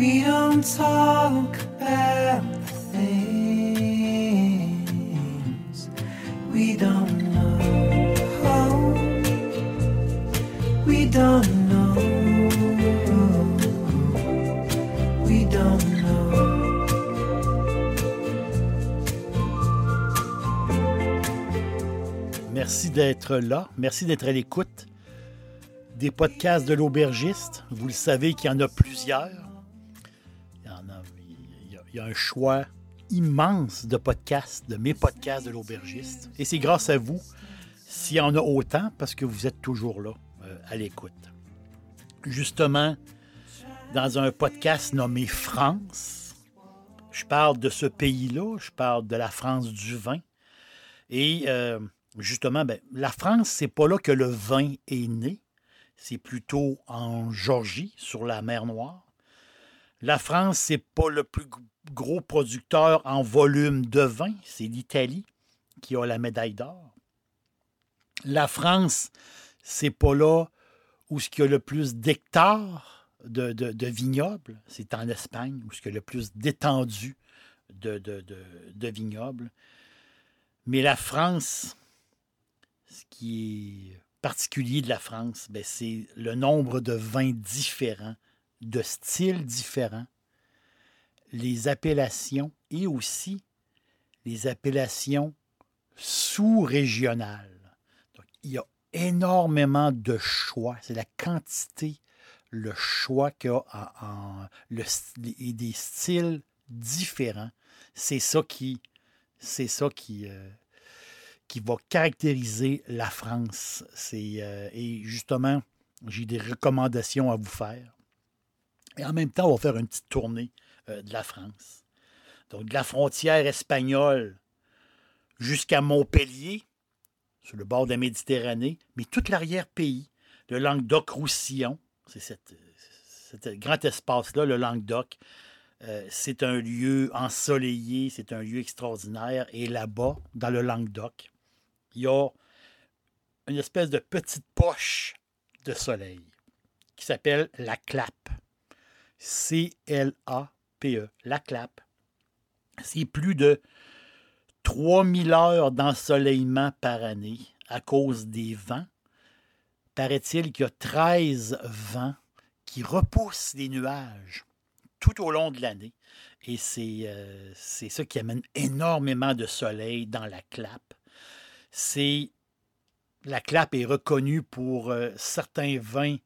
We don't talk about the things we don't know. We don't know. We don't know. Merci d'être là. Merci d'être à l'écoute des podcasts de l'aubergiste. Vous le savez qu'il y en a plusieurs. Il y, a, un choix immense de podcasts, de mes podcasts de l'aubergiste. Et c'est grâce à vous s'il y en a autant parce que vous êtes toujours là euh, à l'écoute. Justement, dans un podcast nommé France, je parle de ce pays-là, je parle de la France du vin. Et euh, justement, ben, la France, c'est pas là que le vin est né. C'est plutôt en Georgie, sur la mer Noire. La France, c'est pas le plus gros producteur en volume de vin. C'est l'Italie qui a la médaille d'or. La France, c'est pas là où ce qu'il y a le plus d'hectares de, vignobles. C'est en Espagne où ce qu'il y a le plus d'étendue de, de- de- de vignobles. Mais la France, ce qui est particulier de la France, ben, c'est le nombre de vins différents, de styles différents, les appellations et aussi les appellations sous-régionales. Il y a énormément de choix. C'est la quantité, le choix qu'il y a en, et des styles différents. C'est ça qui, euh, va caractériser la France. Euh, et justement, j'ai des recommandations à vous faire. Et en même temps, on va faire une petite tournée de la France. Donc, de la frontière espagnole jusqu'à Montpellier, sur le bord de la Méditerranée, mais tout l'arrière-pays, le Languedoc-Roussillon, c'est cet grand espace-là, le Languedoc. Euh, c'est un lieu ensoleillé, c'est un lieu extraordinaire. Et là-bas, dans le Languedoc, il y a une espèce de petite poche de soleil qui s'appelle la clappe. C-L-A-P-E, la clappe. C'est plus de 3000 heures d'ensoleillement par année à cause des vents. Paraît-il qu'il y a 13 vents qui repoussent les nuages tout au long de l'année. Et c'est euh, ça qui amène énormément de soleil dans la clappe. C'est la clappe est reconnue pour euh, certains vins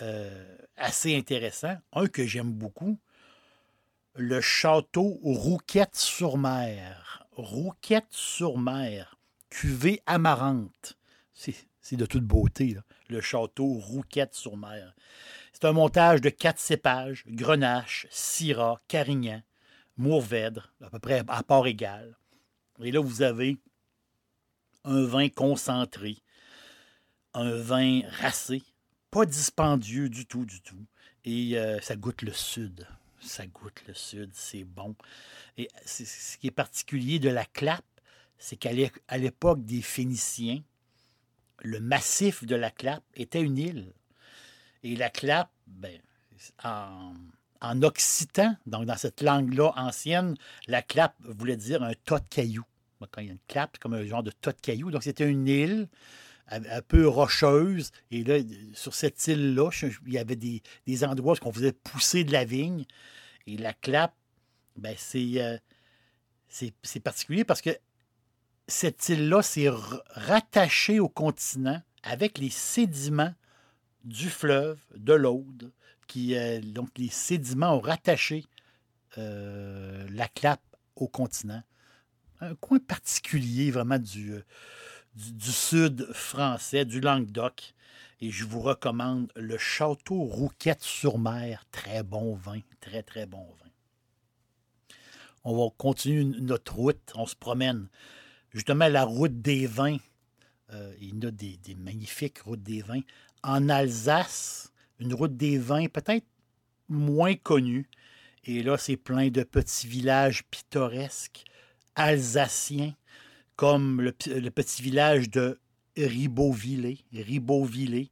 euh, assez intéressants. Un que j'aime beaucoup, le château Rouquette-sur-Mer. Rouquette-sur-Mer, cuvée amarante. C'est de toute beauté, le château Rouquette-sur-Mer. C'est un montage de quatre cépages, Grenache, Syrah, Carignan, Mourvèdre, à peu près à part égale. Et là, vous avez un vin concentré, un vin racé, pas dispendieux du tout, du tout. Et euh, ça goûte le sud. Ça goûte le sud, c'est bon. Et ce qui est particulier de la clappe, c'est qu'à l'époque des Phéniciens, le massif de la clappe était une île. Et la clappe, ben, en, en occitan, donc dans cette langue-là ancienne, la clappe voulait dire un tas de cailloux. Quand il y a une clappe, c'est comme un genre de tas de cailloux. Donc, c'était une île un peu rocheuse. Et là, sur cette île-là, il y avait des, endroits où on faisait pousser de la vigne. Et la clappe, ben, c'est, euh, C'est particulier parce que cette île-là s'est rattachée au continent avec les sédiments du fleuve, de l'Aude. Euh, donc, les sédiments ont rattaché euh, la clappe au continent. Un coin particulier vraiment du, du, sud français, du Languedoc. Et je vous recommande le Château Rouquette-sur-Mer. Très bon vin, très, très bon vin. On va continuer notre route, on se promène. Justement, la route des vins, euh, il y a des, des magnifiques routes des vins. En Alsace, une route des vins peut-être moins connue. Et là, c'est plein de petits villages pittoresques alsaciens, comme le, petit village de Ribeauvillé. Ribeauvillé.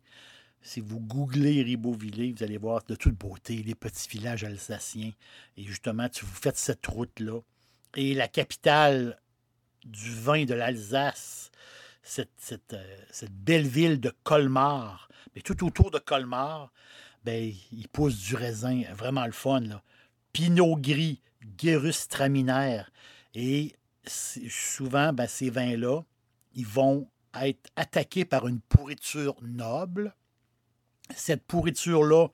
Si vous googlez Ribeauvillé, vous allez voir de toute beauté les petits villages alsaciens. Et justement, tu vous faites cette route-là. Et la capitale du vin de l'Alsace, euh, cette belle ville de Colmar. Mais tout autour de Colmar, ben, il pousse du raisin, vraiment le fun. Là. Pinot gris, Gewürztraminer. Et c'est- souvent, ben, ces vins-là, ils vont être attaqués par une pourriture noble. Cette pourriture-là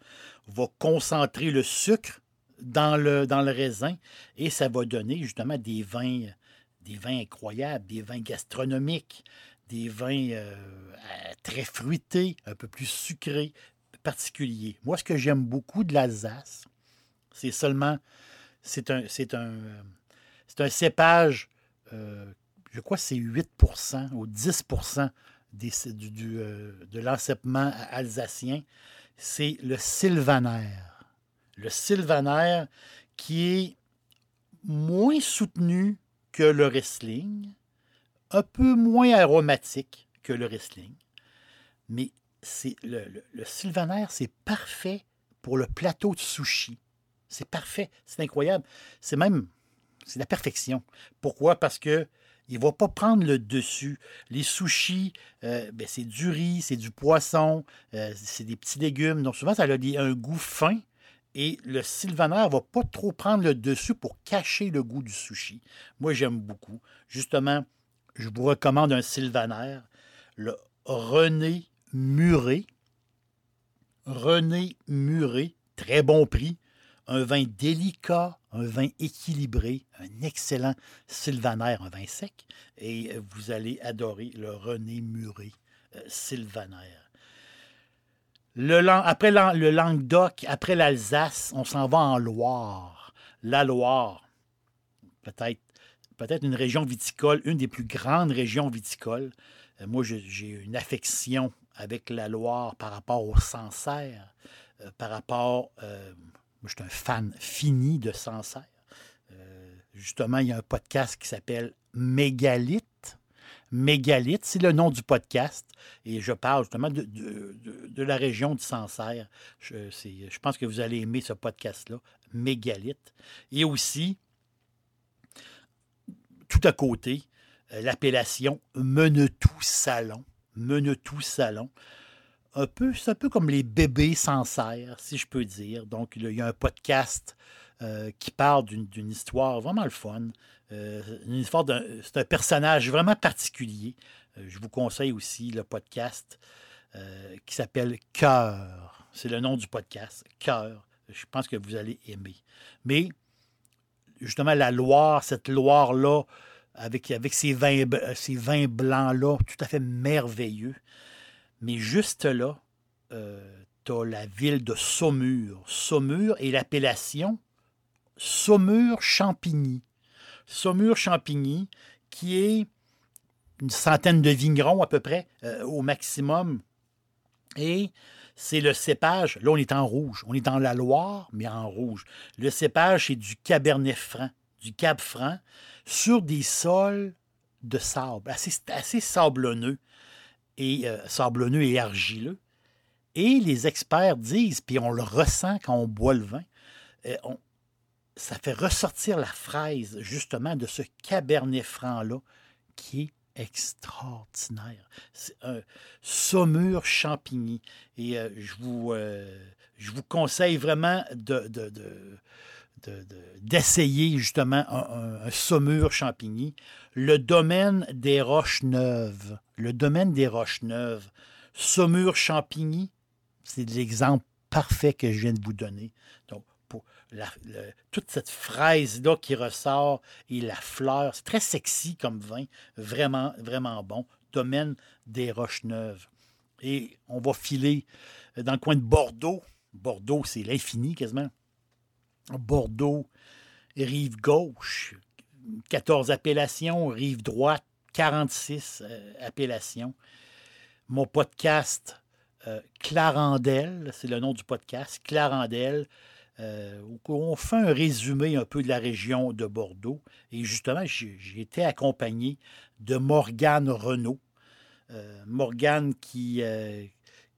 va concentrer le sucre dans le, raisin et ça va donner justement des vins, des vins incroyables, des vins gastronomiques, des vins euh, très fruités, un peu plus sucrés, particuliers. Moi, ce que j'aime beaucoup de l'Alsace, c'est seulement, c'est un, cépage, je crois que c'est 8% ou 10 des, du, euh, de l'enceppement alsacien, c'est le sylvaner. Le sylvaner qui est moins soutenu que le Riesling, un peu moins aromatique que le Riesling, mais c'est le, le, le sylvaner, c'est parfait pour le plateau de sushi. C'est parfait, c'est incroyable. C'est même, c'est la perfection. Pourquoi? Parce que il ne va pas prendre le dessus. Les sushis, euh, ben, c'est du riz, c'est du poisson, euh, c'est des petits légumes. Donc souvent, ça a un goût fin. Et le sylvaner ne va pas trop prendre le dessus pour cacher le goût du sushi. Moi, j'aime beaucoup. Justement, je vous recommande un sylvaner, le René Muret. René Muret, très bon prix. Un vin délicat, un vin équilibré, un excellent sylvaner, un vin sec. Et vous allez adorer le René Muret euh, sylvaner. Le, après le Languedoc, après l'Alsace, on s'en va en Loire. La Loire, peut-être peut-être une région viticole, une des plus grandes régions viticoles. Euh, moi, j'ai une affection avec la Loire par rapport au Sancerre, euh, par rapport... euh, je suis un fan fini de Sancerre. Euh, justement, il y a un podcast qui s'appelle Mégalith. Mégalith, c'est le nom du podcast. Et je parle justement de, de- de- de la région du Sancerre. Je, je pense que vous allez aimer ce podcast-là, Mégalith. Et aussi, tout à côté, euh, l'appellation Menetou Salon. Menetou Salon. Un peu, c'est un peu comme les bébés Sancerre, si je peux dire. Donc, il y a un podcast euh, qui parle d'une histoire vraiment le fun. Euh, c'est un personnage vraiment particulier. Euh, je vous conseille aussi le podcast qui s'appelle Cœur. C'est le nom du podcast, Cœur. Je pense que vous allez aimer. Mais justement, la Loire, cette Loire-là, avec, avec vins, ces vins blancs-là, tout à fait merveilleux. Mais juste là, tu as la ville de Saumur. Saumur et l'appellation Saumur-Champigny. Saumur-Champigny, qui est une centaine de vignerons à peu près euh, au maximum. Et c'est le cépage, là on est en rouge, on est dans la Loire, mais en rouge. Le cépage, c'est du Cabernet Franc, du Cab Franc, sur des sols de sable, assez sablonneux, et euh, sablonneux et argileux. Et les experts disent, puis on le ressent quand on boit le vin, euh, ça fait ressortir la fraise justement de ce Cabernet Franc-là qui est extraordinaire. C'est un saumur champigny. Et euh, je, vous, je vous conseille vraiment de, de- de- d'essayer justement un, saumur champigny. Le domaine des Roches Neuves. Le domaine des Roches Neuves. Saumur champigny, c'est l'exemple parfait que je viens de vous donner. Donc, toute cette fraise-là qui ressort et la fleur, c'est très sexy comme vin, vraiment, vraiment bon. Domaine des Roches Neuves. Et on va filer dans le coin de Bordeaux. Bordeaux, c'est l'infini quasiment. Bordeaux, rive gauche, 14 appellations, rive droite, 46 euh, appellations. Mon podcast euh, Clarendelle, c'est le nom du podcast, Clarendelle, euh, où on fait un résumé un peu de la région de Bordeaux. Et justement, j'ai été accompagné de Morgane Renault. Euh, Morgane qui,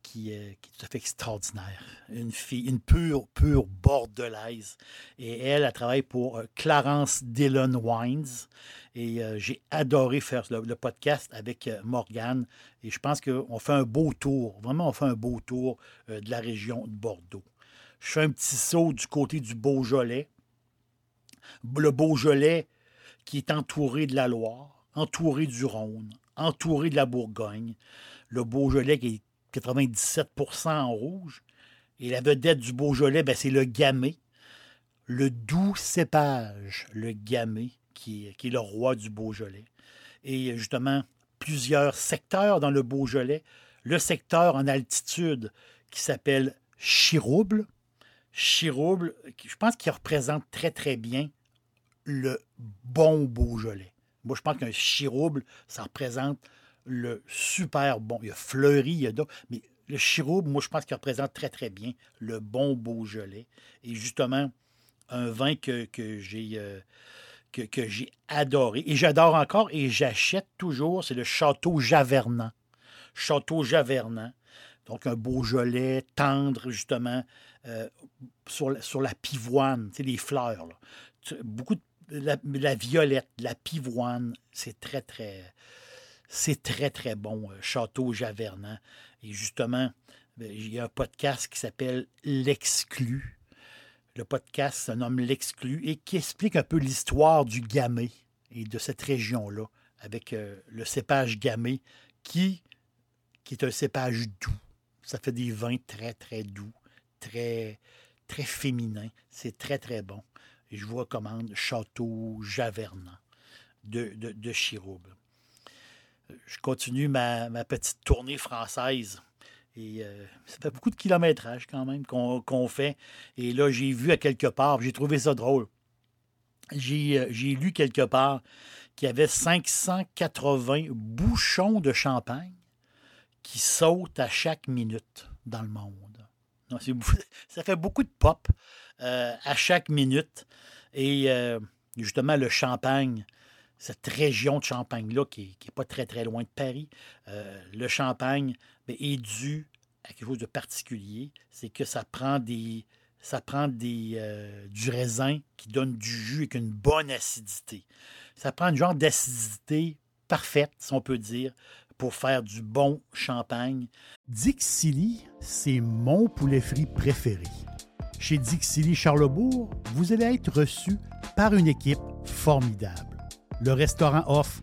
qui, euh, qui est tout à fait extraordinaire. Une fille, une pure, pure bordelaise. Et elle, elle travaille pour euh, Clarence Dillon Wines. Et euh, j'ai adoré faire le, le podcast avec Morgane. Et je pense qu'on fait un beau tour. Vraiment, on fait un beau tour de la région de Bordeaux. Je fais un petit saut du côté du Beaujolais. Le Beaujolais qui est entouré de la Loire, entouré du Rhône, entouré de la Bourgogne. Le Beaujolais qui est 97% en rouge. Et la vedette du Beaujolais, ben, c'est le gamay. Le doux cépage, le gamay, qui est, qui est le roi du Beaujolais. Et justement, plusieurs secteurs dans le Beaujolais. Le secteur en altitude qui s'appelle Chirouble. Chirouble, je pense qu'il représente très, très bien le bon Beaujolais. Moi, je pense qu'un Chirouble, ça représente le super bon. Il y a Fleury, il y a d'autres, mais le Chirouble, moi, je pense qu'il représente très, très bien le bon Beaujolais. Et justement, un vin que, j'ai euh, que, j'ai adoré. Et j'adore encore et j'achète toujours, c'est le Château Javernant. Château Javernant. Donc, un Beaujolais tendre, justement, euh, sur, la, sur la pivoine, les fleurs. Beaucoup de la violette, la pivoine, c'est très, très, c'est très, très bon, euh, Château Javernant. Et justement, ben, il y a un podcast qui s'appelle L'Exclu. Le podcast se nomme L'Exclu et qui explique un peu l'histoire du gamay et de cette région-là, avec euh, le cépage gamay qui, qui est un cépage doux. Ça fait des vins très, très doux, très, très féminins. C'est très, très bon. Et je vous recommande Château Javernant de, de, de Chirouble. Je continue ma, petite tournée française. Et euh, ça fait beaucoup de kilométrage quand même qu'on fait. Et là, j'ai vu à quelque part, j'ai trouvé ça drôle. J'ai euh, lu quelque part qu'il y avait 580 bouchons de champagne qui sautent à chaque minute dans le monde. Ça fait beaucoup de pop euh, à chaque minute. Et justement, le champagne, cette région de Champagne-là, qui n'est pas très, très loin de Paris, euh, le champagne ben, est dû à quelque chose de particulier. C'est que ça prend des. Ça prend euh, du raisin qui donne du jus avec une bonne acidité. Ça prend une genre d'acidité parfaite, si on peut dire, pour faire du bon champagne. Dixili, c'est mon poulet frit préféré. Chez Dixili Charlebourg, vous allez être reçu par une équipe formidable. Le restaurant offre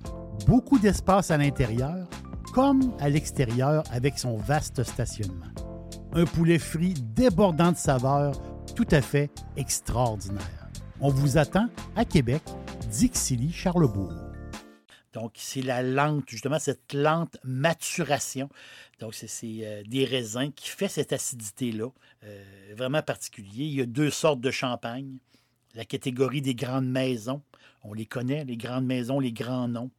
beaucoup d'espace à l'intérieur comme à l'extérieur avec son vaste stationnement. Un poulet frit débordant de saveurs, tout à fait extraordinaire. On vous attend à Québec, Dixilly, Charlebourg. Donc, c'est la lente, justement, cette lente maturation. Donc, c'est- euh, des raisins qui fait cette acidité-là, euh, vraiment particulier. Il y a deux sortes de champagne. La catégorie des grandes maisons, on les connaît, les grandes maisons, les grands noms.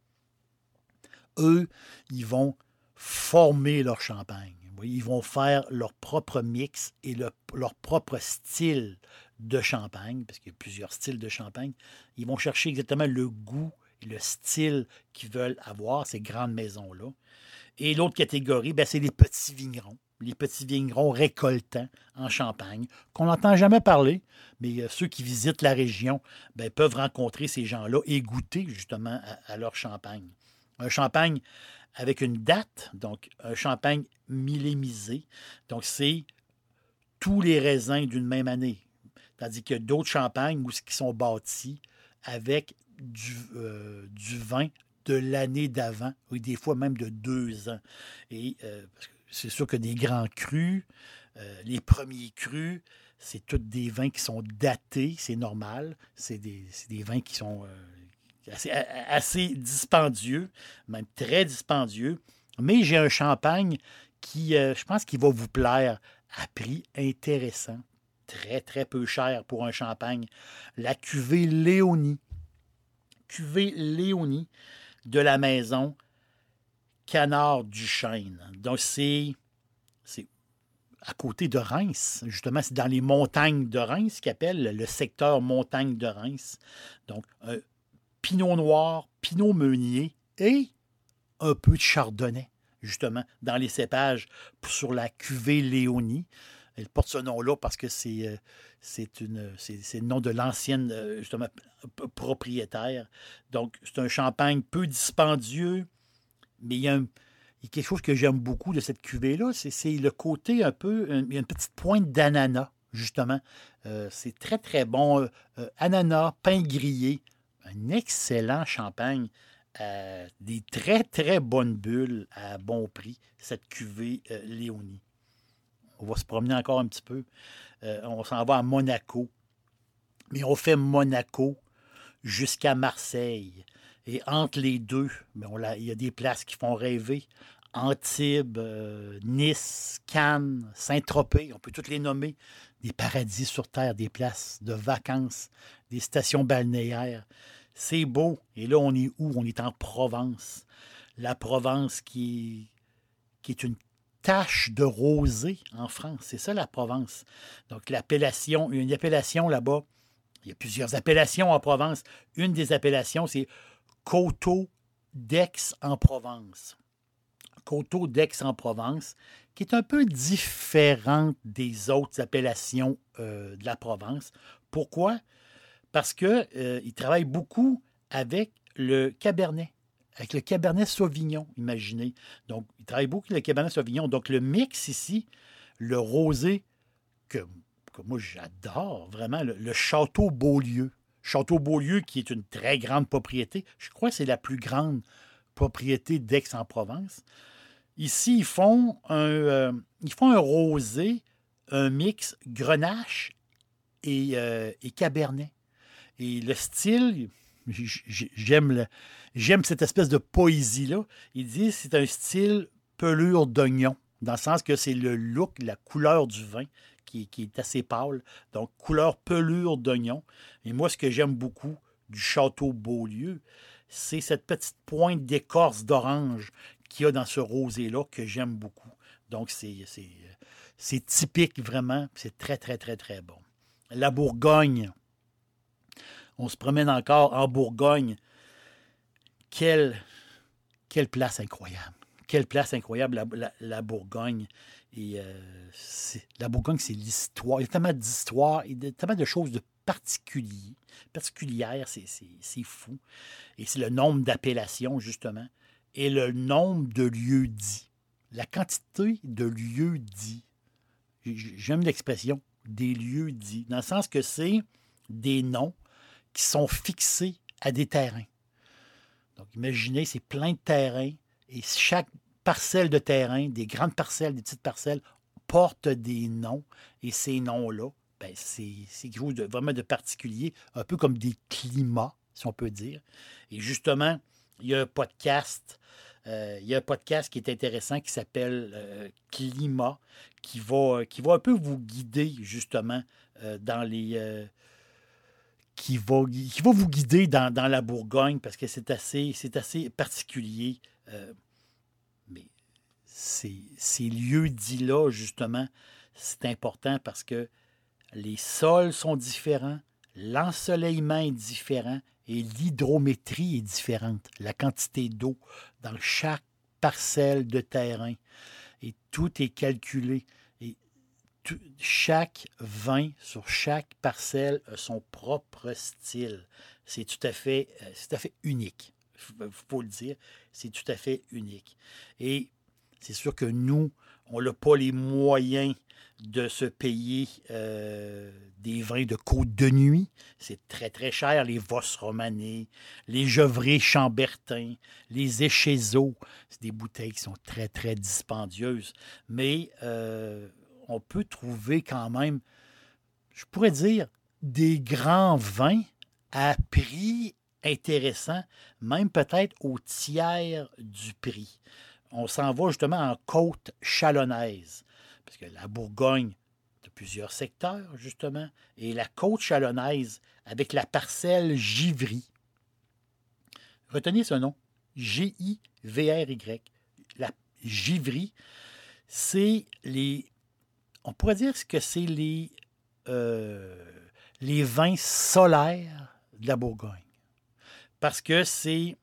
Eux, ils vont former leur champagne. Ils vont faire leur propre mix et le- leur propre style de champagne, parce qu'il y a plusieurs styles de champagne. Ils vont chercher exactement le goût le style qu'ils veulent avoir, ces grandes maisons-là. Et l'autre catégorie, ben, c'est les petits vignerons. Les petits vignerons récoltants en Champagne, qu'on n'entend jamais parler, mais euh, ceux qui visitent la région ben, peuvent rencontrer ces gens-là et goûter justement à, leur champagne. Un champagne avec une date, donc un champagne millémisé. Donc, c'est tous les raisins d'une même année. Tandis a d'autres champagnes où, qui sont bâtis avec du, euh, du vin de l'année d'avant, ou des fois même de deux ans. Et euh, c'est sûr que des grands crus, euh, les premiers crus, c'est tous des vins qui sont datés, c'est normal. C'est des, vins qui sont assez, dispendieux, même très dispendieux. Mais j'ai un champagne qui, je pense, qui va vous plaire à prix intéressant. Très, très peu cher pour un champagne. La cuvée Léonie. Cuvée Léonie de la maison Canard du Chêne. Donc, c'est à côté de Reims. Justement, c'est dans les montagnes de Reims qu'ils appellent le secteur montagne de Reims. Donc, un pinot noir, pinot meunier et un peu de chardonnay, justement, dans les cépages sur la cuvée Léonie. Elle porte ce nom-là parce que c'est euh, c'est une le nom de l'ancienne euh, propriétaire. Donc c'est un champagne peu dispendieux, mais il y a, un- quelque chose que j'aime beaucoup de cette cuvée-là, c'est c'est le côté un peu il y a une petite pointe d'ananas justement. Euh, c'est très très bon Euh, ananas, pain grillé, un excellent champagne. des très très bonnes bulles à bon prix, cette cuvée Léonie. On va se promener encore un petit peu. Euh, on s'en va à Monaco. Mais on fait Monaco jusqu'à Marseille. Et entre les deux, ben, il y a des places qui font rêver. Antibes, euh, Nice, Cannes, Saint-Tropez, on peut toutes les nommer. Des paradis sur Terre, des places de vacances, des stations balnéaires. C'est beau. Et là, on est où? On est en Provence. La Provence qui, qui est une tache de rosée en France. C'est ça la Provence. Donc l'appellation, une appellation là-bas. Il y a plusieurs appellations en Provence. Une des appellations, c'est Coteau d'Aix en Provence. Coteau d'Aix en Provence, qui est un peu différente des autres appellations euh, de la Provence. Pourquoi? Parce qu'ils travaillent beaucoup avec le Cabernet, avec le Cabernet Sauvignon, imaginez. Donc, ils travaillent beaucoup avec le Cabernet Sauvignon. Donc, le mix ici, le rosé, que, moi j'adore vraiment, le, Château Beaulieu. Château Beaulieu, qui est une très grande propriété. Je crois que c'est la plus grande propriété d'Aix-en-Provence. Ici, ils font un, euh, ils font un rosé, un mix grenache et, euh, et cabernet. Et le style, j'aime le- j'aime cette espèce de poésie-là. Il dit c'est un style pelure d'oignon, dans le sens que c'est le look, la couleur du vin qui, qui est assez pâle. Donc, couleur pelure d'oignon. Et moi, ce que j'aime beaucoup du château Beaulieu, c'est cette petite pointe d'écorce d'orange qu'il y a dans ce rosé-là que j'aime beaucoup. Donc, c'est typique vraiment. C'est très, très, très, très bon. La Bourgogne. On se promène encore en Bourgogne. Quelle, place incroyable. Quelle place incroyable, la, Bourgogne. Et euh, la Bourgogne, c'est l'histoire. Il y a tellement d'histoires et de- tellement de choses de particuliers, particulières. C'est, fou. Et c'est le nombre d'appellations, justement, et le nombre de lieux dits. La quantité de lieux dits. J'aime l'expression des lieux dits, dans le sens que c'est des noms qui sont fixés à des terrains. Donc, imaginez, c'est plein de terrains et chaque parcelle de terrain, des grandes parcelles, des petites parcelles, porte des noms et ces noms-là, ben, c'est quelque chose de, vraiment de particulier, un peu comme des climats, si on peut dire. Et justement, il y a un podcast, euh, il y a un podcast qui est intéressant qui s'appelle euh, Climat, qui va, qui va un peu vous guider justement euh, dans les. Qui, va, vous guider dans, la Bourgogne parce que c'est assez, particulier. euh, mais ces, ces lieux dits-là, justement, c'est important parce que les sols sont différents, l'ensoleillement est différent et l'hydrométrie est différente. La quantité d'eau dans chaque parcelle de terrain. Et tout est calculé. Chaque vin sur chaque parcelle a son propre style. C'est tout à fait, euh, tout à fait unique. Il faut le dire. C'est tout à fait unique. Et C'est sûr que nous, on n'a pas les moyens de se payer euh, des vins de côte de nuit. C'est très, très cher. Les Vos romanés, les Gevrés Chambertin, les Échezeaux. C'est des bouteilles qui sont très, très dispendieuses. Mais euh, on peut trouver quand même, je pourrais dire, des grands vins à prix intéressant, même peut-être au tiers du prix. On s'en va justement en côte chalonnaise, parce que la Bourgogne de plusieurs secteurs, justement, et la côte chalonnaise avec la parcelle Givry. Retenez ce nom, G-I-V-R-Y. La Givry, c'est les. On pourrait dire que c'est les, euh, les vins solaires de la Bourgogne parce que c'est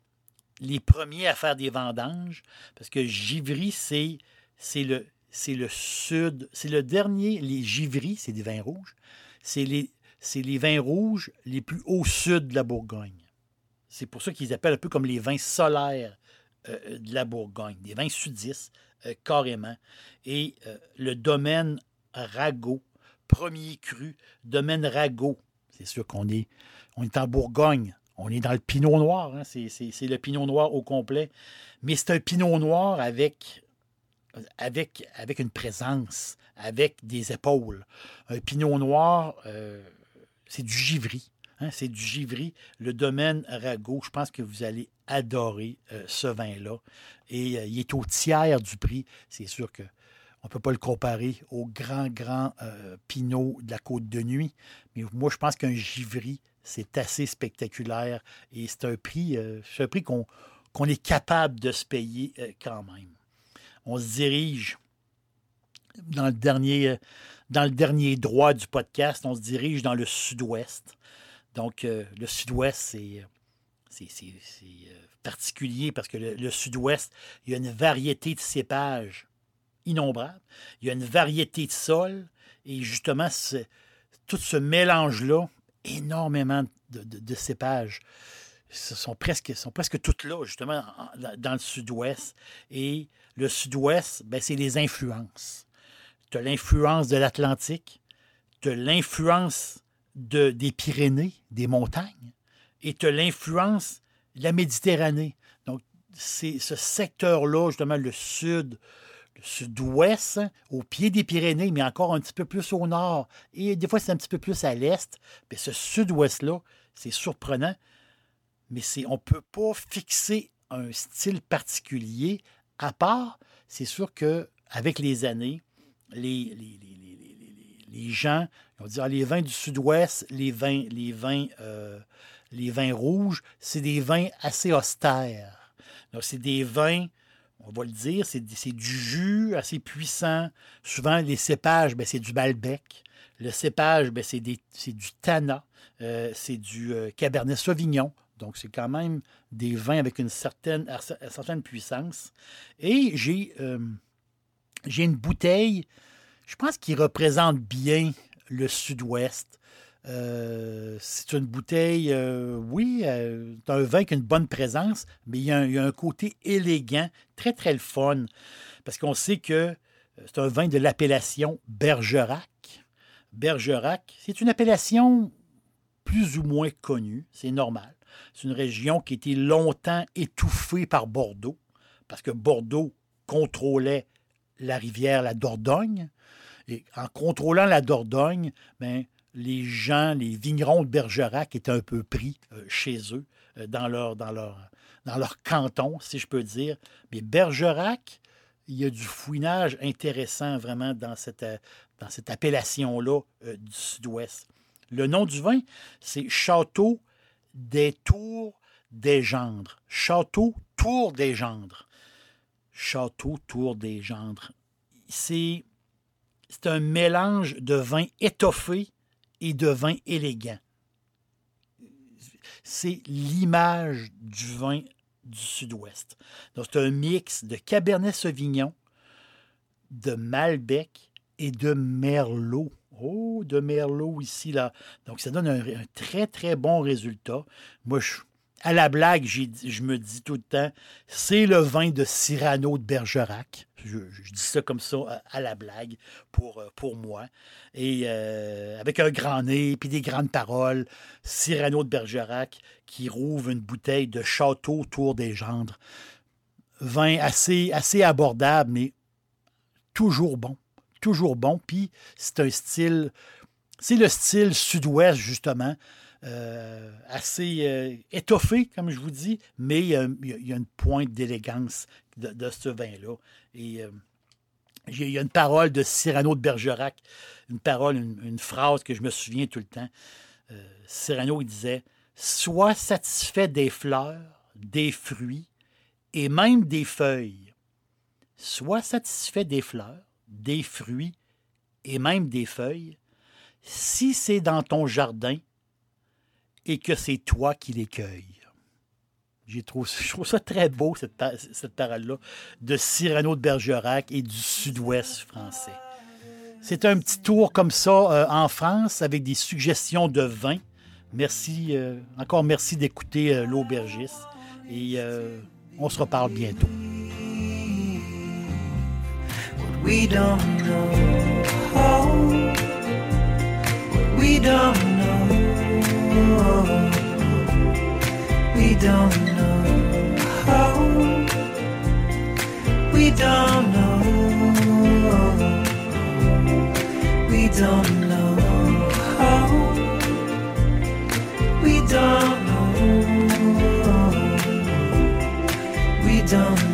les premiers à faire des vendanges, parce que Givry, c'est, c'est, le, sud, c'est le dernier, les Givry, c'est des vins rouges, c'est les, c'est les vins rouges les plus au sud de la Bourgogne. C'est pour ça qu'ils appellent un peu comme les vins solaires euh, de la Bourgogne, des vins sudistes, euh, carrément. Et euh, le domaine Rago, premier cru, domaine Rago, c'est sûr qu'on est, on est en Bourgogne, on est dans le pinot noir, hein, c'est le pinot noir au complet. Mais c'est un pinot noir avec, avec, avec une présence, avec des épaules. Un pinot noir, euh, c'est du givry. Hein, c'est du givry. Le domaine Rago, je pense que vous allez adorer euh, ce vin-là. Et euh, il est au tiers du prix. C'est sûr que on ne peut pas le comparer au grand, grand pinot de la côte de nuit. Mais moi, je pense qu'un givry, c'est assez spectaculaire et c'est un prix, euh, un prix qu'on est capable de se payer euh, quand même. On se dirige dans le dernier, euh, dans le dernier droit du podcast, on se dirige dans le sud-ouest. Donc, le sud-ouest, c'est particulier parce que le, sud-ouest, il y a une variété de cépages innombrables. Il y a une variété de sols. Et justement, tout ce mélange-là énormément de, cépages. Ce sont presque, sont presque toutes là, justement, dans le sud-ouest. Et le sud-ouest, ben, c'est les influences. Tu as l'influence de l'Atlantique, tu as l'influence de, des Pyrénées, des montagnes, et tu l'influence de la Méditerranée. Donc, c'est ce secteur-là, justement, le sud, sud-ouest, au pied des Pyrénées, mais encore un petit peu plus au nord. Et des fois, c'est un petit peu plus à l'est. Mais ce sud-ouest-là, c'est surprenant, mais c'est, on ne peut pas fixer un style particulier, à part, c'est sûr que avec les années, les, les, gens vont dire ah, les vins du sud-ouest, euh, les vins rouges, c'est des vins assez austères. Donc, c'est des vins on va le dire, c'est du jus assez puissant. Souvent, les cépages, ben, c'est du Malbec. Le cépage, ben, c'est du Tana. Euh, c'est du euh, Cabernet Sauvignon. Donc, c'est quand même des vins avec une certaine, puissance. Et euh, j'ai une bouteille, je pense, qui représente bien le sud-ouest. Euh, c'est une bouteille, euh, oui, euh, un vin qui a une bonne présence, mais il y, a un, côté élégant, très, très fun, parce qu'on sait que c'est un vin de l'appellation Bergerac. Bergerac, c'est une appellation plus ou moins connue, c'est normal. C'est une région qui été longtemps étouffée par Bordeaux, parce que Bordeaux contrôlait la rivière, la Dordogne. Et en contrôlant la Dordogne, ben, les gens, les vignerons de Bergerac étaient un peu pris euh, chez eux, euh, dans, leur, canton, si je peux dire. Mais Bergerac, il y a du fouinage intéressant vraiment dans cette, euh, appellation-là du sud-ouest. Le nom du vin, c'est Château des Tours des Gendres. Château Tour des Gendres. Château Tour des Gendres. C'est, c'est un mélange de vin étoffé et de vin élégant. C'est l'image du vin du sud-ouest. Donc, c'est un mix de Cabernet Sauvignon, de Malbec et de Merlot. Oh, de Merlot ici, là. Donc, ça donne un, très, très bon résultat. Moi, à la blague, je me dis tout le temps, c'est le vin de Cyrano de Bergerac. Je, dis ça comme ça à la blague pour, euh, moi. Et euh, avec un grand nez, puis des grandes paroles, Cyrano de Bergerac qui rouvre une bouteille de château autour des gendres. Vin assez, assez abordable, mais toujours bon. Toujours bon. Puis c'est un style, c'est le style sud-ouest, justement. Euh, assez euh, étoffé, comme je vous dis, mais il y a, une pointe d'élégance de, ce vin-là. Et euh, il y a une parole de Cyrano de Bergerac, une parole, une, phrase que je me souviens tout le temps. Euh, Cyrano, disait Sois satisfait des fleurs, des fruits et même des feuilles. Sois satisfait des fleurs, des fruits et même des feuilles, si c'est dans ton jardin et que c'est toi qui les cueilles. J'ai je trouve ça très beau, cette, cette parole-là, de Cyrano de Bergerac et du sud-ouest français. C'est un petit tour comme ça euh, en France avec des suggestions de vin. Merci, euh, encore merci d'écouter euh, l'aubergiste et on se reparle bientôt. we don't know. What we don't. We don't know. We don't know. We don't know. We don't know. We don't